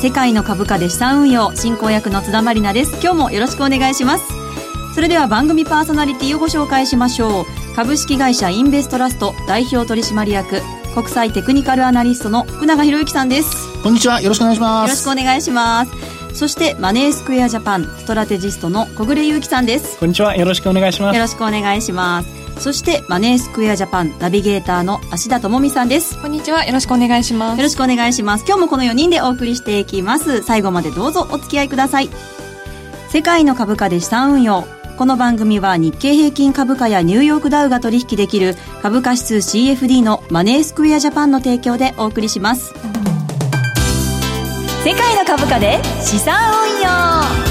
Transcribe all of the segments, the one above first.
世界の株価で資産運用進行役の津田まりなです。今日もよろしくお願いします。それでは番組パーソナリティをご紹介しましょう。株式会社インベストラスト代表取締役国際テクニカルアナリストの福永博之さんです。こんにちは。よろしくお願いします。よろしくお願いします。そしてマネースクエアジャパンストラテジストの小暮祐樹さんです。こんにちは。よろしくお願いします。よろしくお願いしますそしてマネースクエアジャパンナビゲーターの芦田智美さんです。こんにちは。よろしくお願いします。よろしくお願いします。今日もこの4人でお送りしていきます。最後までどうぞお付き合いください。世界の株価で資産運用。この番組は日経平均株価やニューヨークダウが取引できる株価指数 CFD のマネースクエアジャパンの提供でお送りします。世界の株価で資産運用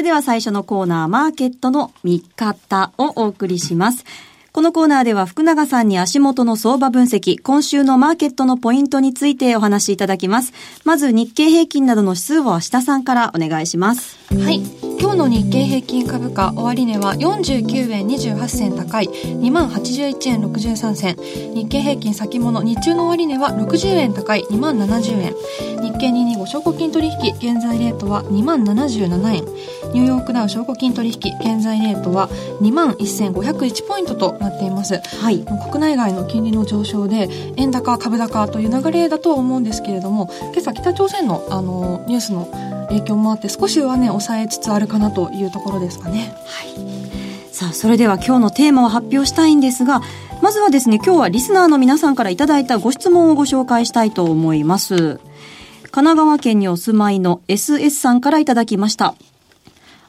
それでは最初のコーナー、マーケットの見方をお送りします。このコーナーでは福永さんに足元の相場分析、今週のマーケットのポイントについてお話しいただきます。まず日経平均などの指数を明日さんからお願いします。はい。今日の日経平均株価終値は49円28銭高い2万81円63銭日経平均先物日中の終値は60円高い2万70円日経225証拠金取引現在レートは2万77円ニューヨークダウ証拠金取引現在レートは2万1501ポイントとなっています、はい、国内外の金利の上昇で円高株高という流れだと思うんですけれども今朝北朝鮮のあのニュースの影響もあって少しはね抑えつつあるかなというところですかね。はい。さあ、それでは今日のテーマを発表したいんですが、まずはですね、今日はリスナーの皆さんからいただいたご質問をご紹介したいと思います。神奈川県にお住まいの SS さんからいただきました。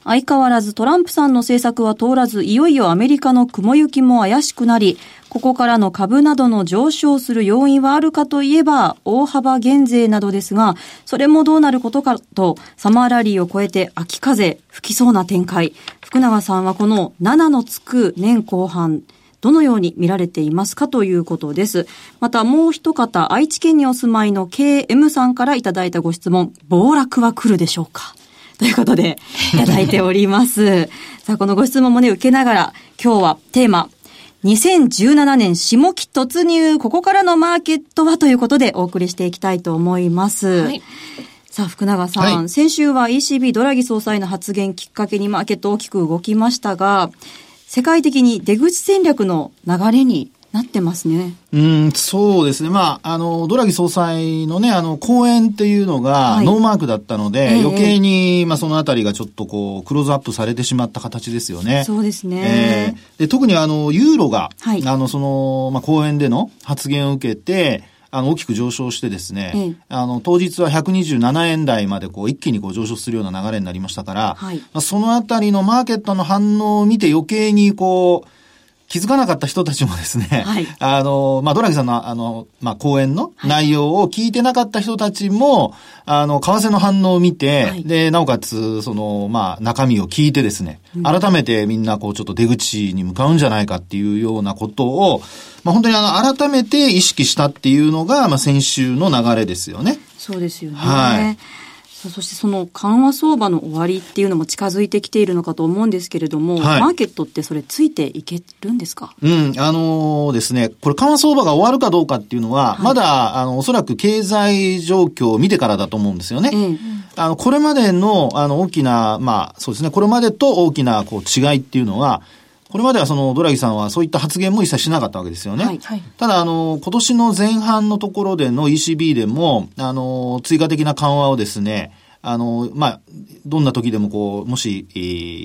相変わらずトランプさんの政策は通らず、いよいよアメリカの雲行きも怪しくなり、ここからの株などの上昇する要因はあるかといえば、大幅減税などですが、それもどうなることかと、サマーラリーを超えて秋風吹きそうな展開。福永さんはこの7のつく年後半、どのように見られていますかということです。またもう一方、愛知県にお住まいの KM さんからいただいたご質問、暴落は来るでしょうか？ということで、いただいております。さあ、このご質問もね、受けながら、今日はテーマ、2017年下期突入、ここからのマーケットはということでお送りしていきたいと思います。はい、さあ、福永さん、はい、先週は ECB ドラギ総裁の発言きっかけにマーケット大きく動きましたが、世界的に出口戦略の流れになってますね。うん、そうですね。まあ、あの、ドラギ総裁のね、あの、講演っていうのがノーマークだったので、はい、余計に、まあ、そのあたりがちょっとこう、クローズアップされてしまった形ですよね。そうですね。えー、で特にあの、ユーロが、はい、あの、その、まあ、講演での発言を受けて、あの、大きく上昇してですね、ええ、あの、当日は127円台までこう、一気にこう上昇するような流れになりましたから、はい、まあ、そのあたりのマーケットの反応を見て余計にこう、気づかなかった人たちもですね、はい、あの、まあ、ドラギさんの、あの、まあ、講演の内容を聞いてなかった人たちも、あの、為替の反応を見て、はい、で、なおかつ、その、まあ、中身を聞いてですね、改めてみんな、こう、ちょっと出口に向かうんじゃないかっていうようなことを、まあ、本当にあの、改めて意識したっていうのが、まあ、先週の流れですよね。そうですよね。はい。そしてその緩和相場の終わりっていうのも近づいてきているのかと思うんですけれども、はい、マーケットってそれついていけるんですか？うん、あのー、ですね、これ緩和相場が終わるかどうかっていうのは、はい、まだ、あの、おそらく経済状況を見てからだと思うんですよね。うんあの、これまでの、あの、大きな、まあ、そうですね、これまでと大きな、こう、違いっていうのは、これまではそのドラギさんはそういった発言も一切しなかったわけですよね。はい、ただ、あの、今年の前半のところでの ECB でも、あの、追加的な緩和をですね、あの、まあ、どんな時でもこう、もし、え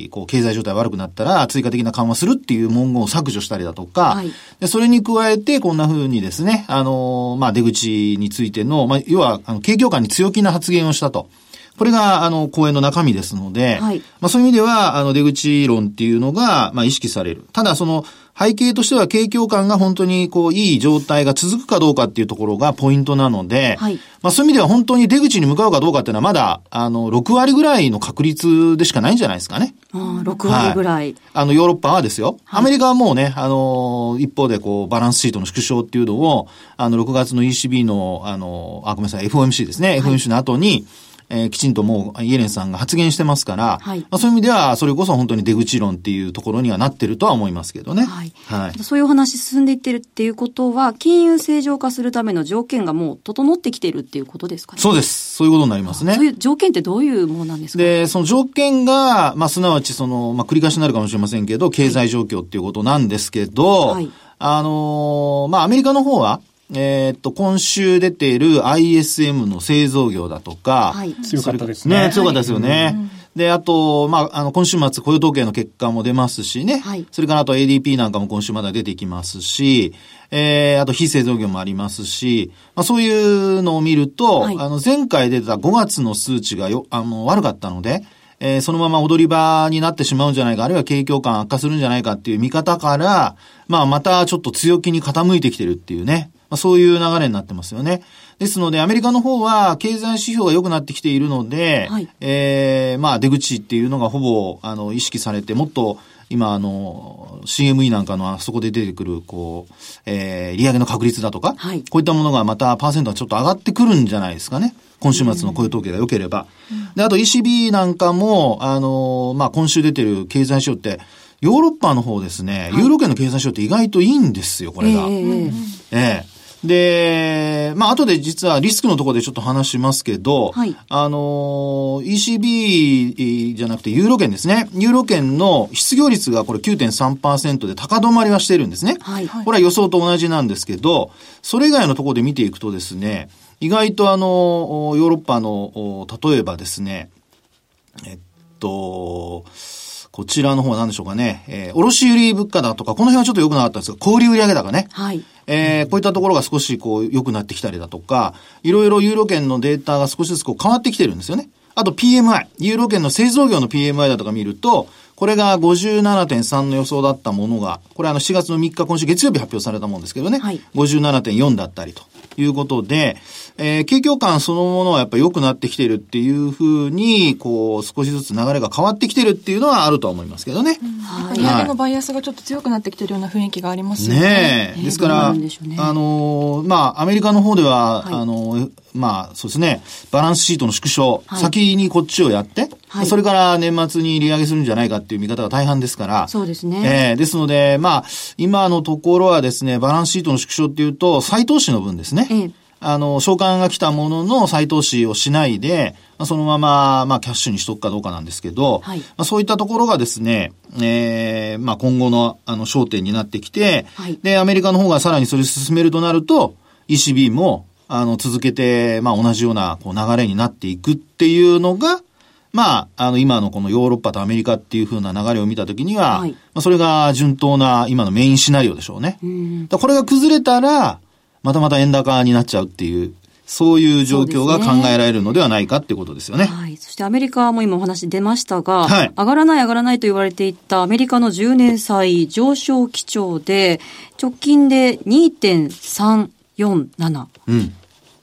ー、こう、経済状態悪くなったら、追加的な緩和するっていう文言を削除したりだとか、はい、でそれに加えて、こんな風にですね、あの、まあ、出口についての、まあ、要は、あの、景況感に強気な発言をしたと。これが、あの、講演の中身ですので、はい、まあそういう意味では、あの、出口論っていうのが、まあ意識される。ただ、その、背景としては景況感が本当にこう、いい状態が続くかどうかっていうところがポイントなので、はい、まあそういう意味では本当に出口に向かうかどうかっていうのはまだ、あの、6割ぐらいの確率でしかないんじゃないですかね。ああ、6割ぐらい、はい、あの、ヨーロッパはですよ。アメリカはもうね、あの、一方でこう、バランスシートの縮小っていうのを、あの、6月の ECB の、あの、あ、ごめんなさい、FOMC ですね。FOMC の後に、えー、きちんともうイエレンさんが発言してますから、はい、まあ、そういう意味では、それこそ本当に出口論っていうところにはなってるとは思いますけどね。はい。はい、そういうお話進んでいってるっていうことは、金融正常化するための条件がもう整ってきてるっていうことですかね。そうです。そういうことになりますね。そういう条件ってどういうものなんですか？で、その条件が、まあ、すなわちその、まあ、繰り返しになるかもしれませんけど、経済状況っていうことなんですけど、はい、あのー、まあ、アメリカの方は、えっと、今週出ている ISM の製造業だとか、はい、強かったですね。ね、強かったですよね。はい、で、あと、まあ、あの、今週末雇用統計の結果も出ますしね。はい、それからあと ADP なんかも今週まだ出てきますし、えー、あと非製造業もありますし、まあ、そういうのを見ると、はい、あの、前回出た5月の数値がよ、あの、悪かったので、えー、そのまま踊り場になってしまうんじゃないか、あるいは景況感悪化するんじゃないかっていう見方から、まあ、またちょっと強気に傾いてきてるっていうね。まあ、そういう流れになってますよね。ですので、アメリカの方は経済指標が良くなってきているので、はい、えー、まあ出口っていうのがほぼ、あの、意識されて、もっと、今、あの、CME なんかのあそこで出てくる、こう、えー、利上げの確率だとか、はい、こういったものがまたパーセントがちょっと上がってくるんじゃないですかね。今週末の雇用統計が良ければ。うん、で、あと ECB なんかも、あの、まあ、今週出てる経済指標って、ヨーロッパの方ですね、ユーロ圏の経済指標って意外といいんですよ、これが。えー、えーで、まあ、後で実はリスクのところでちょっと話しますけど、はい、あの、ECB じゃなくてユーロ圏ですね。ユーロ圏の失業率がこれ9.3%で高止まりはしてるんですね。はい、これは予想と同じなんですけど、それ以外のところで見ていくとですね、意外とあの、ヨーロッパの、例えばですね、えっと、こちらの方は何でしょうかね。えー、卸売物価だとか、この辺はちょっと良くなかったんですが、小売売上高ね。はい。えー、こういったところが少しこう良くなってきたりだとか、いろいろユーロ圏のデータが少しずつこう変わってきてるんですよね。あと PMI、ユーロ圏の製造業の PMI だとか見ると、これが57.3の予想だったものが、これあの4月の3日今週月曜日発表されたもんですけどね、はい、57.4だったりということで、えー、景況感そのものはやっぱり良くなってきてるっていうふうに、こう、少しずつ流れが変わってきてるっていうのはあるとは思いますけどね。はい。はい、のバイアスがちょっと強くなってきてるような雰囲気がありますね。ねえ。ですから、ね、あの、まあ、アメリカの方では、はい、あの、まあ、そうですね、バランスシートの縮小、はい、先にこっちをやって、はい、それから年末に利上げするんじゃないかっていう見方が大半ですから。そうですね。えー、ですので、まあ、今のところはですね、バランスシートの縮小っていうと、再投資の分ですね。えーあの、償還が来たものの再投資をしないで、まあ、そのまま、まあ、キャッシュにしとくかどうかなんですけど、はい、まあ、そういったところがですね、ええー、まあ、今後の、あの、焦点になってきて、はい、で、アメリカの方がさらにそれを進めるとなると、ECB も、あの、続けて、まあ、同じような、こう、流れになっていくっていうのが、まあ、あの、今のこのヨーロッパとアメリカっていう風な流れを見たときには、はい、まあ、それが順当な今のメインシナリオでしょうね。うこれが崩れたら、またまた円高になっちゃうっていう、そういう状況が考えられるのではないかっていうことですよね。はい。そしてアメリカも今お話出ましたが、はい、上がらない上がらないと言われていたアメリカの10年債上昇基調で、直近で2.347。うん。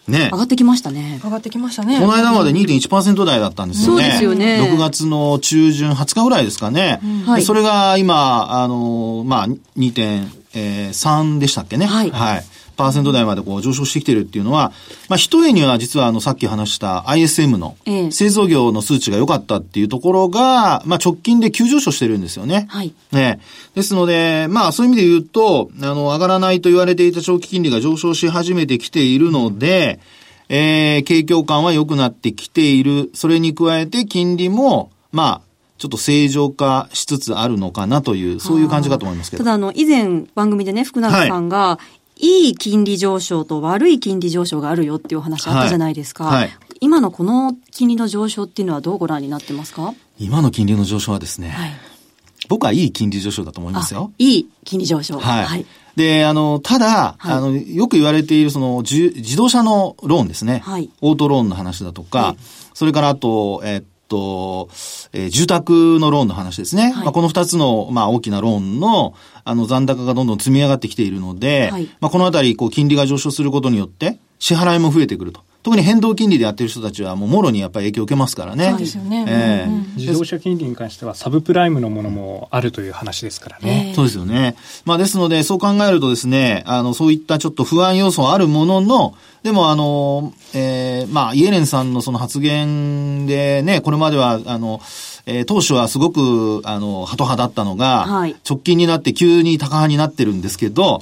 ね。上がってきましたね。上がってきましたね。この間まで2.1%台だったんですよね。そうですよね。6月の中旬20日ぐらいですかね。はい。それが今、あの、まあ、2.3でしたっけね。はい。はい。パーセント台までこう上昇してきてるっていうのは、まあ、一重には実はあの、さっき話した ISM の製造業の数値が良かったっていうところが、まあ、直近で急上昇してるんですよね。はい。ね。ですので、まあ、そういう意味で言うと、あの、上がらないと言われていた長期金利が上昇し始めてきているので、えー、景況感は良くなってきている。それに加えて金利も、まあ、ちょっと正常化しつつあるのかなという、そういう感じかと思いますけど。ただ、あの、以前番組でね、福永さんが、はい、いい金利上昇と悪い金利上昇があるよっていう話あったじゃないですか。はいはい、今のこの金利の上昇っていうのはどうご覧になってますか？今の金利の上昇はですね、はい、僕はいい金利上昇だと思いますよ。いい金利上昇。はい。はい、で、あの、ただ、はい、あの、よく言われているその、自動車のローンですね。はい。オートローンの話だとか、はい、それからあと、えっと、えー、住宅のローンの話ですね。はい、まあ、この二つの、まあ、大きなローンの、あの、残高がどんどん積み上がってきているので、はい、まあ、このあたり、こう、金利が上昇することによって、支払いも増えてくると。特に変動金利でやってる人たちはもうもろにやっぱり影響を受けますからね。そうですよね。ええうんうん自動車金利に関してはサブプライムのものもあるという話ですからね。そうですよね。まあですので、そう考えるとですね、あの、そういったちょっと不安要素はあるものの、でもあの、えー、まあ、イエレンさんのその発言でね、これまでは、あの、えー当初はすごく、あの、ハト派だったのが、はい直近になって急に高派になってるんですけど、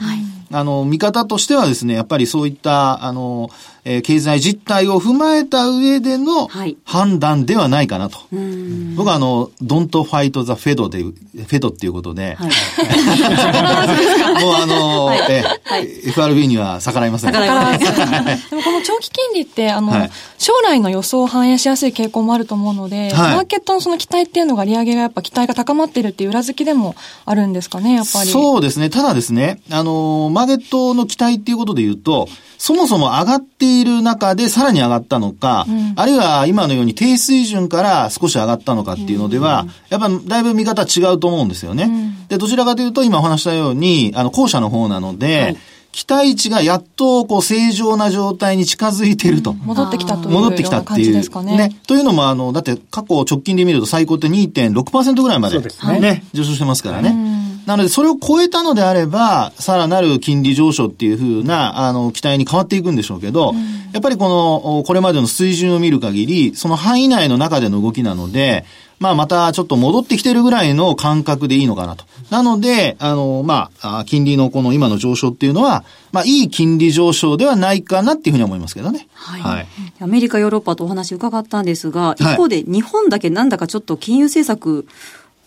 あの、見方としてはですね、やっぱりそういった、あの、えー経済実態を踏まえた上でのはい判断ではないかなと。うん。僕はあの、don't fight the Fed で、フェドっていうことで、はい。もうあの、はいえはい FRB には逆らいません。逆らいませんだからでもこの長期金利って、あの、はい将来の予想を反映しやすい傾向もあると思うので、はいマーケットのその期待っていうのが利上げがやっぱ期待が高まってるっていう裏付きでもあるんですかね、やっぱり。そうですね。ただですね、あの、マーケットの期待っていうことで言うと、そもそも上がっている中でさらに上がったのか、うんあるいは今のように低水準から少し上がったのかっていうのでは、やっぱだいぶ見方違うと思うんですよね。んで、どちらかというと今お話したように、あの、後者の方なので、はい期待値がやっとこう正常な状態に近づいていると。戻ってきたというよ戻ってきたっていう。じですかね。というのも、あの、だって過去直近で見ると最高って2.6%ぐらいまで。そうですね上昇してますからね。うんなので、それを超えたのであれば、さらなる金利上昇っていうふうな、あの、期待に変わっていくんでしょうけど、やっぱりこの、おこれまでの水準を見る限り、その範囲内の中での動きなので、まあ、またちょっと戻ってきてるぐらいの感覚でいいのかなと。なので、あの、まあ、あ金利のこの今の上昇っていうのは、まあ、いい金利上昇ではないかなっていうふうに思いますけどね。はいはい。アメリカ、ヨーロッパとお話伺ったんですが、い一方で日本だけなんだかちょっと金融政策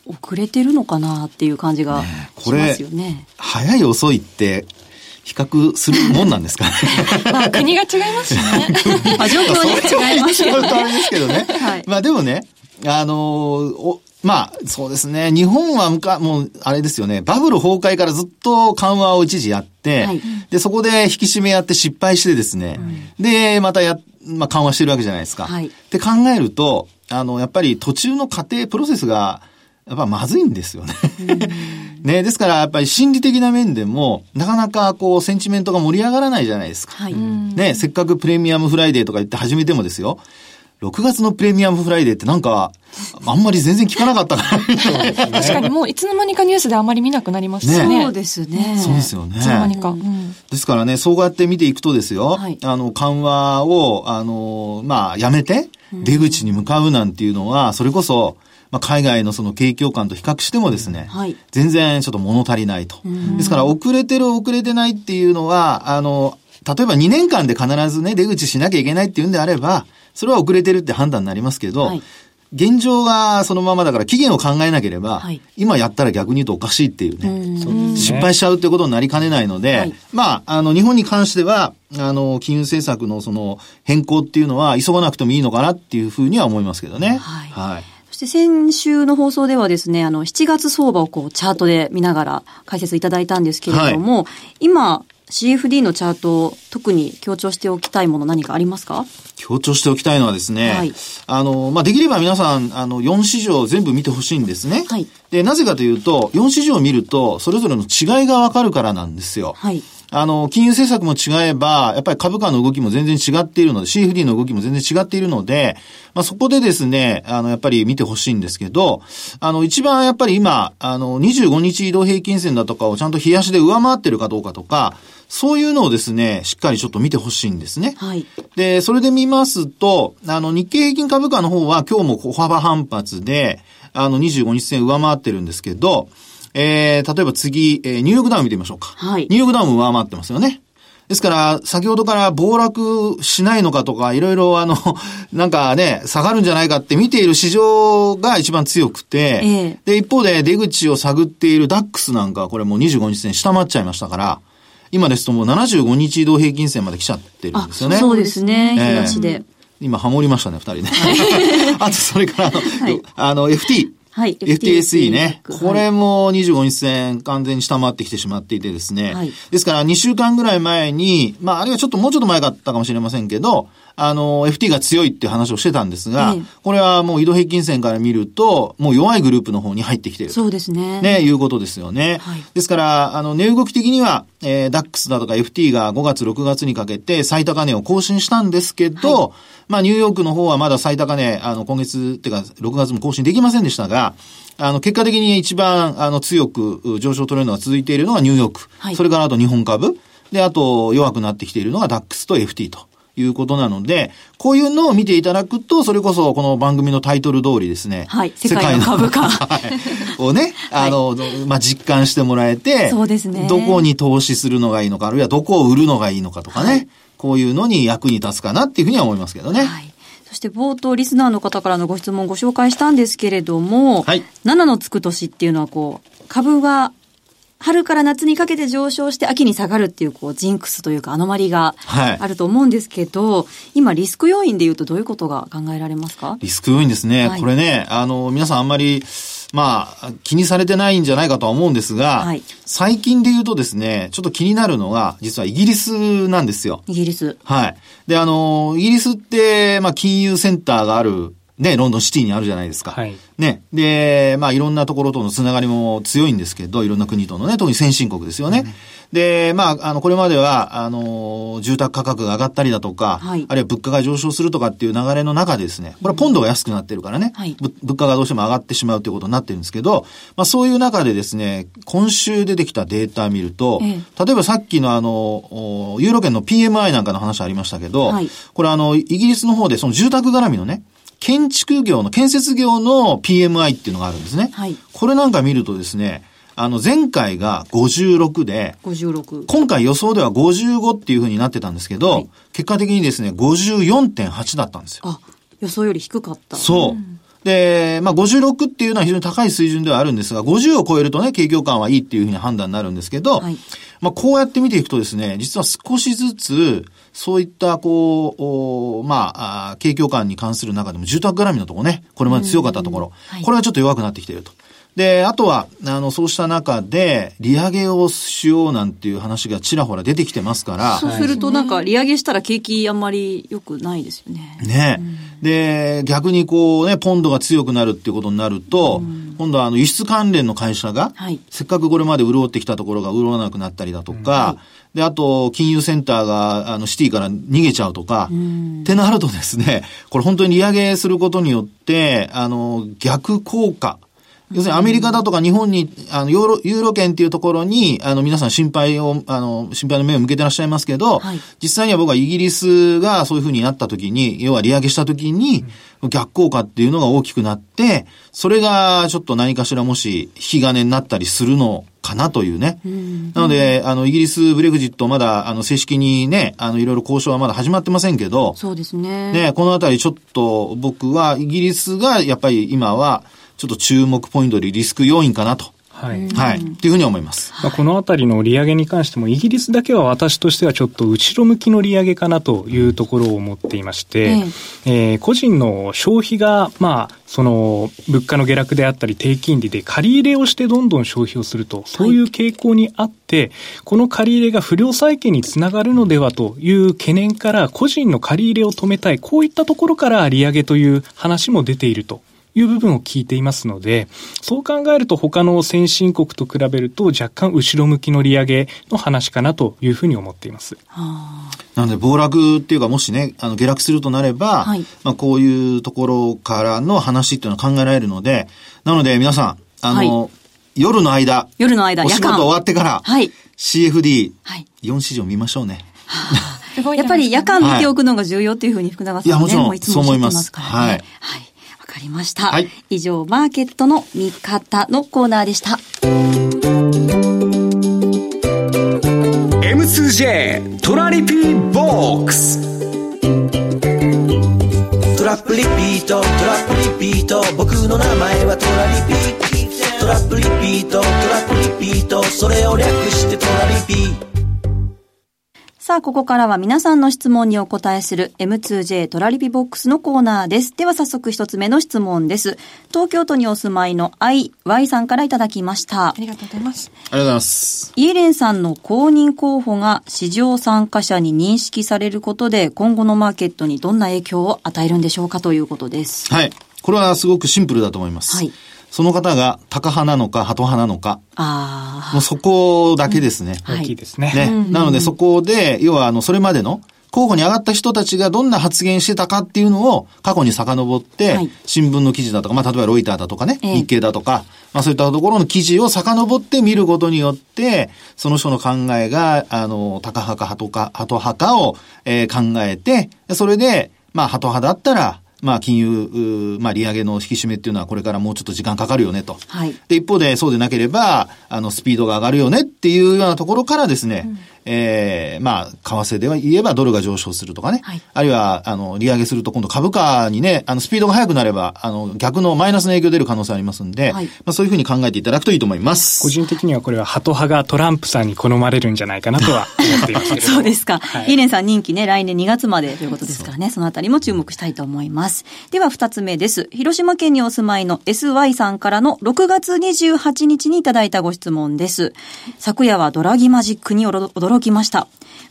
遅れてるのかなっていう感じがしますよね。早い遅いって、比較するもんなんですかね？まあ国が違いますしね。まあ状況はね違いますそよね。あれですけどね。はいまあでもね、あのーお、まあ、そうですね。日本はむか、もう、あれですよね。バブル崩壊からずっと緩和を一時やって、はいで、そこで引き締めやって失敗してですね、で、またや、まあ緩和してるわけじゃないですか。はいって考えると、あの、やっぱり途中の過程、プロセスが、やっぱまずいんですよね。ね、ですから、やっぱり心理的な面でも、なかなかこう、センチメントが盛り上がらないじゃないですか。はい。ね、せっかくプレミアムフライデーとか言って始めてもですよ。6月のプレミアムフライデーってなんか、あんまり全然聞かなかったから。確かに もういつの間にかニュースであまり見なくなりましたね。そうですね。そうですよねい。つの間にか。うんですからね、そうやって見ていくとですよ、はいあの、緩和を、あの、まあ、やめて、出口に向かうなんていうのは、それこそ、まあ、海外のその景況感と比較してもですね、はい全然ちょっと物足りないと。ですから、遅れてる遅れてないっていうのは、あの、例えば2年間で必ずね、出口しなきゃいけないっていうんであれば、それは遅れてるって判断になりますけど、はい現状がそのままだから期限を考えなければ、はい今やったら逆に言うとおかしいっていうね。うん失敗しちゃうってことになりかねないので、はいまあ、あの、日本に関しては、あの、金融政策のその変更っていうのは急がなくてもいいのかなっていうふうには思いますけどね。はいはい。そして先週の放送ではですね、あの、7月相場をこう、チャートで見ながら解説いただいたんですけれども、今、CFD のチャートを特に強調しておきたいもの何かありますか？強調しておきたいのはですね、はいあの、まあ、できれば皆さん、あの、4市場全部見てほしいんですね。はいで、なぜかというと、4市場を見ると、それぞれの違いがわかるからなんですよ。はい。あの、金融政策も違えば、やっぱり株価の動きも全然違っているので、CFD の動きも全然違っているので、まあ、そこでですね、あの、やっぱり見てほしいんですけど、あの、一番やっぱり今、あの、25日移動平均線だとかをちゃんと冷やしで上回ってるかどうかとか、そういうのをですね、しっかりちょっと見てほしいんですね。はい。で、それで見ますと、あの、日経平均株価の方は今日も小幅反発で、あの、25日線上回ってるんですけど、えー、例えば次、えーニューヨークダウン見てみましょうか。はいニューヨークダウンも上回ってますよね。ですから、先ほどから暴落しないのかとか、いろいろあの、なんかね、下がるんじゃないかって見ている市場が一番強くて、ええで、一方で出口を探っているダックスなんかはこれもう25日線下回っちゃいましたから、今ですともう75日移動平均線まで来ちゃってるんあ、ですよね。そうですね。ええ東で。今、ハモりましたね、二人ね。あと、それからあの、はいあの、FT。はい。FTSE ね。はいこれも25日線完全に下回ってきてしまっていてですね。はいですから2週間ぐらい前に、まああるいはちょっともうちょっと前かったかもしれませんけど、あの、FT が強いって話をしてたんですが、ええ、これはもう移動平均線から見ると、もう弱いグループの方に入ってきているそうですね。ね、いうことですよね。はい、ですから、あの、値動き的には、えー、DAX だとか FT が5月、6月にかけて最高値を更新したんですけど、はい、まあ、ニューヨークの方はまだ最高値、あの、今月っていうか、6月も更新できませんでしたが、あの、結果的に一番、あの、強く上昇トレンドが続いているのがニューヨーク。はい、それからあと日本株。で、あと弱くなってきているのが DAX と FT と。いうことなので、こういうのを見ていただくと、それこそこの番組のタイトル通りですね。はい。世界の株価。をね、あの、はい、まあ、実感してもらえて、そうですね。どこに投資するのがいいのか、あるいはどこを売るのがいいのかとかね、はい、こういうのに役に立つかなっていうふうには思いますけどね。はい。そして冒頭リスナーの方からのご質問をご紹介したんですけれども、はい、7のつく年っていうのはこう、株が春から夏にかけて上昇して秋に下がるっていう、こう、ジンクスというかアノマリがあると思うんですけど、はい、今リスク要因で言うとどういうことが考えられますか？リスク要因ですね。はい、これね、あの、皆さんあんまり、まあ、気にされてないんじゃないかとは思うんですが、はい、最近で言うとですね、ちょっと気になるのが、実はイギリスなんですよ。イギリス。はい。で、あの、イギリスって、まあ、金融センターがあるね、ロンドンシティにあるじゃないですか。はい。ね。で、まあいろんなところとのつながりも強いんですけど、いろんな国とのね、特に先進国ですよね。うん、で、まあ、あの、これまでは、あの、住宅価格が上がったりだとか、はい、あるいは物価が上昇するとかっていう流れの中でですね、これはポンドが安くなってるからね、はい、物価がどうしても上がってしまうということになってるんですけど、まあそういう中でですね、今週出てきたデータを見ると、ええ、例えばさっきのあの、ユーロ圏の PMI なんかの話ありましたけど、はい、これあの、イギリスの方でその住宅絡みのね、建築業の、建設業の PMI っていうのがあるんですね。はい。これなんか見るとですね、あの、前回が56で、56。今回予想では55っていうふうになってたんですけど、はい、結果的にですね、54.8だったんですよ。あ、予想より低かった。そう。うんで、まあ、56っていうのは非常に高い水準ではあるんですが、50を超えるとね、景況感はいいっていうふうに判断になるんですけど、はい、まあ、こうやって見ていくとですね、実は少しずつ、そういった、こう、まあ、景況感に関する中でも住宅絡みのところね、これまで強かったところ、はい、これはちょっと弱くなってきていると。で、あとは、あの、そうした中で、利上げをしようなんていう話がちらほら出てきてますから。そうするとなんか、利上げしたら景気あんまり良くないですよね。ね、うん、で、逆にこうね、ポンドが強くなるっていうことになると、うん、今度はあの、輸出関連の会社が、はい、せっかくこれまで潤ってきたところが潤わなくなったりだとか、うん。はい。で、あと、金融センターが、あの、シティから逃げちゃうとか、ってなるとですね、これ本当に利上げすることによって、あの、逆効果要するにアメリカだとか日本に、あの、ユーロ、ユーロ圏っていうところに、あの、皆さん心配を、あの、心配の目を向けてらっしゃいますけど、はい、実際には僕はイギリスがそういうふうになった時に、要は利上げした時に、逆効果っていうのが大きくなって、それがちょっと何かしらもし引き金になったりするのかなというね。なので、あの、イギリスブレグジットまだ、あの、正式にね、あの、いろいろ交渉はまだ始まってませんけど、そうですね。ね、このあたりちょっと僕はイギリスがやっぱり今は、ちょっと注目ポイントでリスク要因かなと。はい。はい。っていうふうに思います。まあ、このあたりの利上げに関しても、イギリスだけは私としてはちょっと後ろ向きの利上げかなというところを思っていまして、うん、えー、個人の消費が、まあ、その、物価の下落であったり、低金利で借り入れをしてどんどん消費をすると、そういう傾向にあって、はい、この借り入れが不良債権につながるのではという懸念から、個人の借り入れを止めたい、こういったところから利上げという話も出ているという部分を聞いていますので、そう考えると他の先進国と比べると若干後ろ向きの利上げの話かなというふうに思っています。なので、暴落っていうか、もしね、あの、下落するとなれば、はい、まあ、こういうところからの話っていうのは考えられるので、なので、皆さん、あの、はい、夜の間、夜の間、お仕事終わってから、はい、CFD、はい、4市場見ましょうね。やっぱり夜間見ておくのが重要っていうふうに福永さんね、はい、いや、もちろん、そう思います。はい。はいかりました。はい、以上、マーケットの見方のコーナーでした。M2J トラリピボックス。トラップリピートトラップリピート。僕の名前はトラリピトラップリピートトラップリピート。それを略してトラリピさあ、ここからは皆さんの質問にお答えする M2J トラリピボックスのコーナーです。では早速一つ目の質問です。東京都にお住まいの IY さんからいただきました。ありがとうございます。ありがとうございます。イエレンさんの公認候補が市場参加者に認識されることで今後のマーケットにどんな影響を与えるんでしょうかということです。はい。これはすごくシンプルだと思います。はい。その方が高派なのか、鳩派なのか。ああ。もうそこだけですね。うん、大きいですね。ね。なのでそこで、要はあの、それまでの候補に上がった人たちがどんな発言してたかっていうのを過去に遡って、はい、新聞の記事だとか、まあ、例えばロイターだとかね、えー、日経だとか、まあ、そういったところの記事を遡って見ることによって、その人の考えが、あの、高派か鳩か、鳩派かを、えー、考えて、それで、まあ、鳩派だったら、まあ、金融、まあ、利上げの引き締めっていうのはこれからもうちょっと時間かかるよねと。はい。で、一方でそうでなければ、あの、スピードが上がるよねっていうようなところからですね、うんええー、まあ、為替では言えばドルが上昇するとかね。はい、あるいは、あの、利上げすると今度株価にね、あの、スピードが速くなれば、あの、逆のマイナスの影響出る可能性ありますんで、はい、まあ、そういうふうに考えていただくといいと思います。個人的にはこれは、ハト派がトランプさんに好まれるんじゃないかなとは思っていますけど そうですか。はい、イーレンさん任期ね、来年2月までということですからね、そのあたりも注目したいと思います。では、二つ目です。広島県にお住まいの SY さんからの6月28日にいただいたご質問です。昨夜はドラギマジックに驚きました。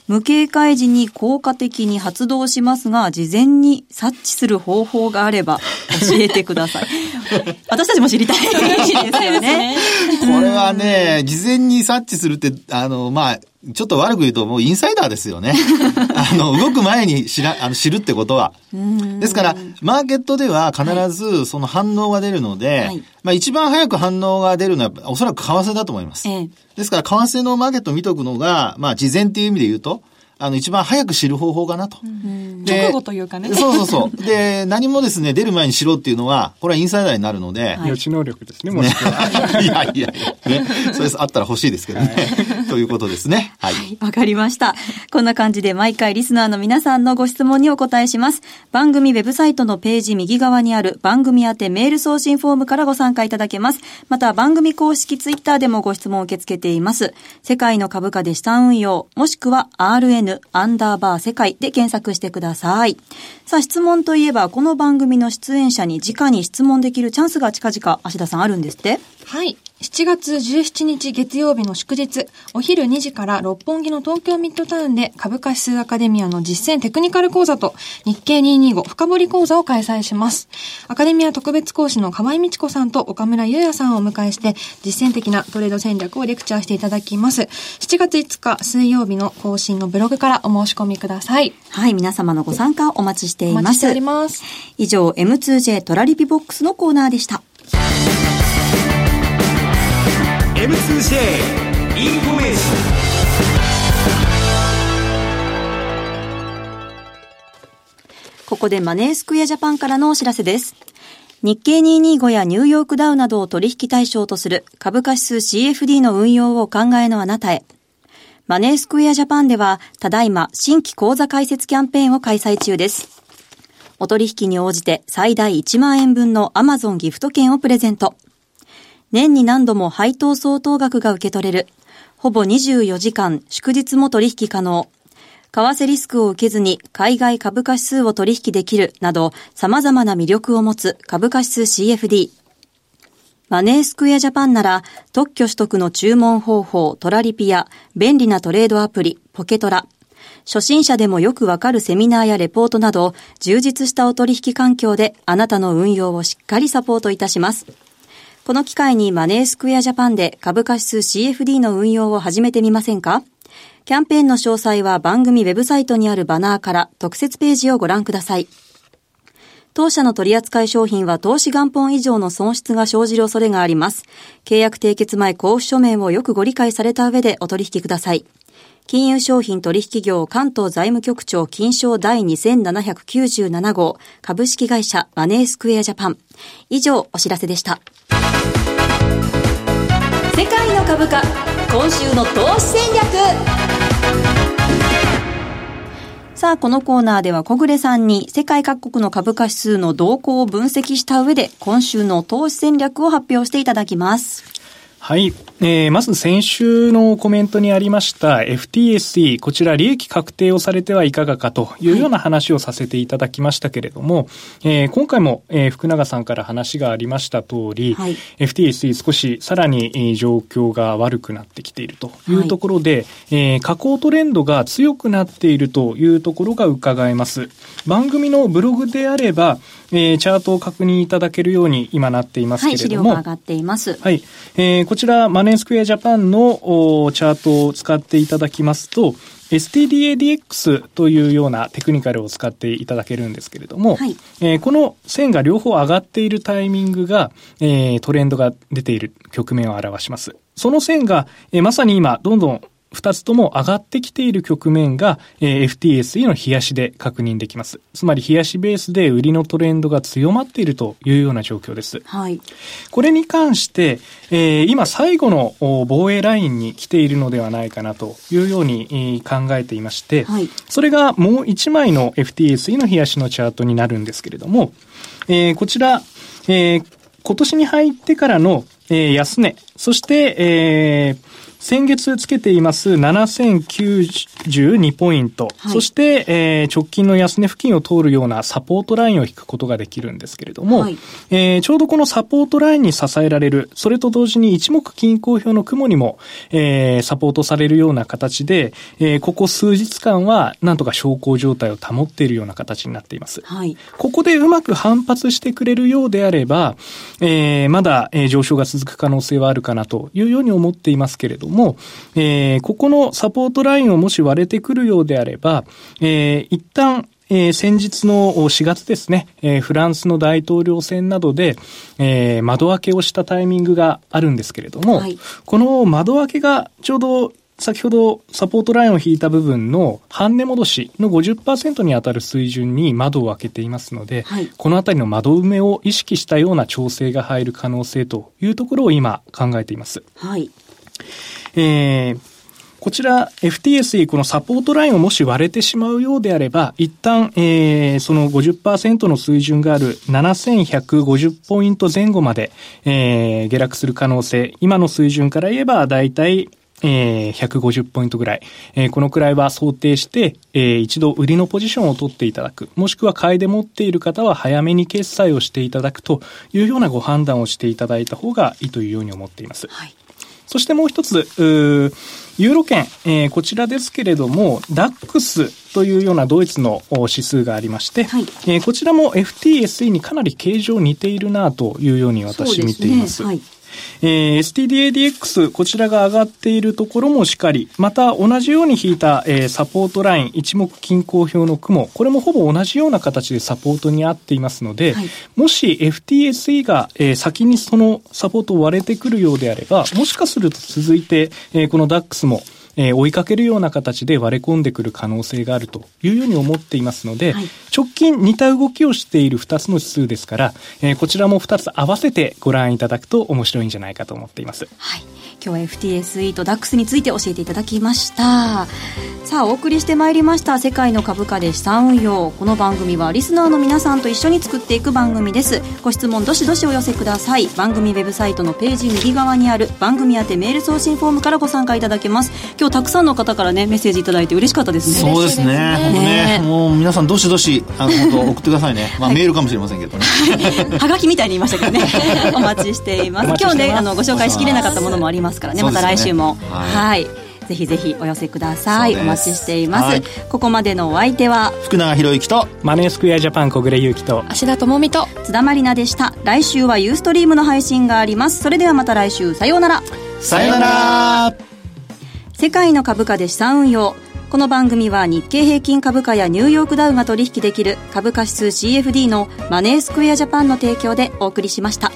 無警戒時に効果的に発動しますが、事前に察知する方法があれば教えてください。私たちも知りたいですよね。これはね、事前に察知するって、あの、まあ、ちょっと悪く言うともうインサイダーですよね。あの、動く前に知ら、あの、知るってことは。ですから、マーケットでは必ずその反応が出るので、はい、まあ一番早く反応が出るのはおそらく為替だと思います。ええ、ですから、為替のマーケットを見とくのが、まあ事前っていう意味で言うと、あの、一番早く知る方法かなと。直後というかね。そうそうそう。で、何もですね、出る前にしろっていうのは、これはインサイダーになるので。予知能力ですね、もしくは。いやいやいや、ね。それあったら欲しいですけどね。ということですね。はい。わ、かりました。こんな感じで毎回リスナーの皆さんのご質問にお答えします。番組ウェブサイトのページ右側にある番組宛てメール送信フォームからご参加いただけます。また番組公式ツイッターでもご質問を受け付けています。世界の株価で資産運用、もしくは RN アンダーバー世界で検索してください。さあ、質問といえば、この番組の出演者に直に質問できるチャンスが近々、芦田さんあるんですって？はい。7月17日月曜日の祝日、お昼2時から六本木の東京ミッドタウンで株価指数アカデミアの実践テクニカル講座と日経225深掘り講座を開催します。アカデミア特別講師の河合美智子さんと岡村優也さんをお迎えして実践的なトレード戦略をレクチャーしていただきます。7月5日水曜日の更新のブログからお申し込みください。はい、皆様のご参加をお待ちしています。お待ちしております。以上、M2J トラリピボックスのコーナーでした。M2J インフォメーションここでマネースクエアジャパンからのお知らせです。日経225やニューヨークダウなどを取引対象とする株価指数 CFD の運用をお考えのあなたへ。マネースクエアジャパンでは、ただいま新規口座開設キャンペーンを開催中です。お取引に応じて最大1万円分の Amazon ギフト券をプレゼント。年に何度も配当相当額が受け取れる。ほぼ24時間、祝日も取引可能。為替リスクを受けずに海外株価指数を取引できるなど様々な魅力を持つ株価指数 CFD。マネースクエアジャパンなら特許取得の注文方法トラリピや便利なトレードアプリポケトラ。初心者でもよくわかるセミナーやレポートなど充実したお取引環境であなたの運用をしっかりサポートいたします。この機会にマネースクエアジャパンで株価指数 CFD の運用を始めてみませんか？キャンペーンの詳細は番組ウェブサイトにあるバナーから特設ページをご覧ください。当社の取扱い商品は投資元本以上の損失が生じる恐れがあります。契約締結前交付書面をよくご理解された上でお取引ください。金融商品取引業関東財務局長金賞第2797号株式会社マネースクエアジャパン。以上お知らせでした。世界の株価、今週の投資戦略。さあ、このコーナーでは小暮さんに世界各国の株価指数の動向を分析した上で今週の投資戦略を発表していただきます。はい。えー、まず先週のコメントにありました FTSE、こちら利益確定をされてはいかがかというような話をさせていただきましたけれども、はい、えー、今回も、えー、福永さんから話がありました通り、はい、FTSE 少しさらに状況が悪くなってきているというところで、はい、えー、下降トレンドが強くなっているというところが伺えます。番組のブログであれば、えー、チャートを確認いただけるように今なっていますけれども。はい、資料が上がっています。はい。えー、こちら、マネースクエアジャパンのチャートを使っていただきますと、STDADX というようなテクニカルを使っていただけるんですけれども、はい、えー、この線が両方上がっているタイミングが、えー、トレンドが出ている局面を表します。その線が、えー、まさに今、どんどん二つとも上がってきている局面が、えー、FTSE の冷やしで確認できます。つまり冷やしベースで売りのトレンドが強まっているというような状況です。はい。これに関して、えー、今最後の防衛ラインに来ているのではないかなというように考えていまして、はい、それがもう一枚の FTSE の冷やしのチャートになるんですけれども、えー、こちら、えー、今年に入ってからの、えー、安値、そして、えー、先月つけています7092ポイント、はい、そして、えー、直近の安値付近を通るようなサポートラインを引くことができるんですけれども、はい、えー、ちょうどこのサポートラインに支えられる、それと同時に一目均衡表の雲にも、えー、サポートされるような形で、えー、ここ数日間はなんとか昇降状態を保っているような形になっています。はい、ここでうまく反発してくれるようであれば、えー、まだ、えー、上昇が続く可能性はあるかなというように思っていますけれども、も、えー、ここのサポートラインをもし割れてくるようであれば、えー、一旦、えー、先日の4月ですね、えー、フランスの大統領選などで、えー、窓開けをしたタイミングがあるんですけれども、はい、この窓開けがちょうど先ほどサポートラインを引いた部分の半値戻しの50%に当たる水準に窓を開けていますので、はい、このあたりの窓埋めを意識したような調整が入る可能性というところを今考えています。はい。えー、こちら FTSE このサポートラインをもし割れてしまうようであれば、一旦、えー、その50%の水準がある7150ポイント前後まで、えー、下落する可能性、今の水準から言えば大体えー、150ポイントぐらい、えー、このくらいは想定して、えー、一度売りのポジションを取っていただく、もしくは買いで持っている方は早めに決済をしていただくというようなご判断をしていただいた方がいいというように思っています。はい。そしてもう一つ、ユーロ圏、えー、こちらですけれども、DAX というようなドイツの指数がありまして、はい、えー、こちらも FTSE にかなり形状似ているなというように私見ています。すね。はいえー、STDADX、こちらが上がっているところもしっかり、また同じように引いた、えー、サポートライン、一目均衡表の雲、これもほぼ同じような形でサポートに合っていますので、はい、もし FTSE が、えー、先にそのサポートを割れてくるようであれば、もしかすると続いて、えー、この DAX もえー、追いかけるような形で割れ込んでくる可能性があるというように思っていますので、はい、直近似た動きをしている2つの指数ですから、えー、こちらも2つ合わせてご覧いただくと面白いんじゃないかと思っています。はい今日は FTSE と DAX について教えていただきました。さあお送りしてまいりました世界の株価で資産運用。この番組はリスナーの皆さんと一緒に作っていく番組です。ご質問どしどしお寄せください。番組ウェブサイトのページ右側にある番組宛てメール送信フォームからご参加いただけます。今日たくさんの方からねメッセージいただいて嬉しかったですね。そうですね。ね。もう皆さんどしどしあの本当送ってくださいね。まあ、メールかもしれませんけどね。はがきみたいに言いましたけどね。お待ちしています。今日ねあのご紹介しきれなかったものもありますからねまた来週も。はい、ぜひぜひお寄せください。お待ちしています、はい、ここまでのお相手は福永博之とマネースクエアジャパン小暮優樹と芦田智美と津田まりなでした。来週はユーストリームの配信があります。それではまた来週。さようなら。さようなら。世界の株価で資産運用。この番組は日経平均株価やニューヨークダウが取引できる株価指数 CFD のマネースクエアジャパンの提供でお送りしました。